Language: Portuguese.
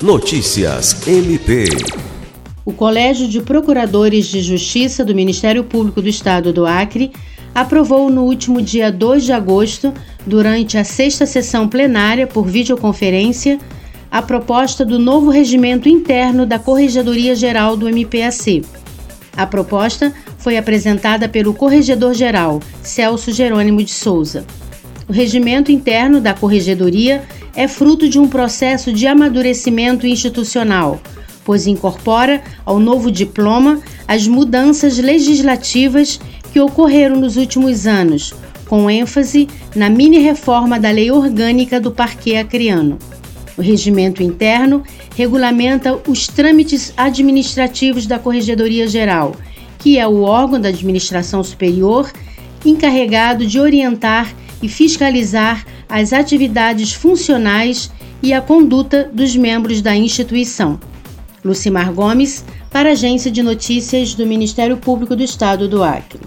Notícias MP. O Colégio de Procuradores de Justiça do Ministério Público do Estado do Acre aprovou no último dia 2 de agosto, durante a sexta sessão plenária por videoconferência, a proposta do novo regimento interno da Corregedoria Geral do MPAC. A proposta foi apresentada pelo Corregedor-Geral, Celso Jerônimo de Souza. O regimento interno da Corregedoria é fruto de um processo de amadurecimento institucional, pois incorpora ao novo diploma as mudanças legislativas que ocorreram nos últimos anos, com ênfase na mini-reforma da Lei Orgânica do Parque Acreano. O regimento interno regulamenta os trâmites administrativos da Corregedoria Geral, que é o órgão da administração superior encarregado de orientar e fiscalizar as atividades funcionais e a conduta dos membros da instituição. Lucimar Gomes, para a Agência de Notícias do Ministério Público do Estado do Acre.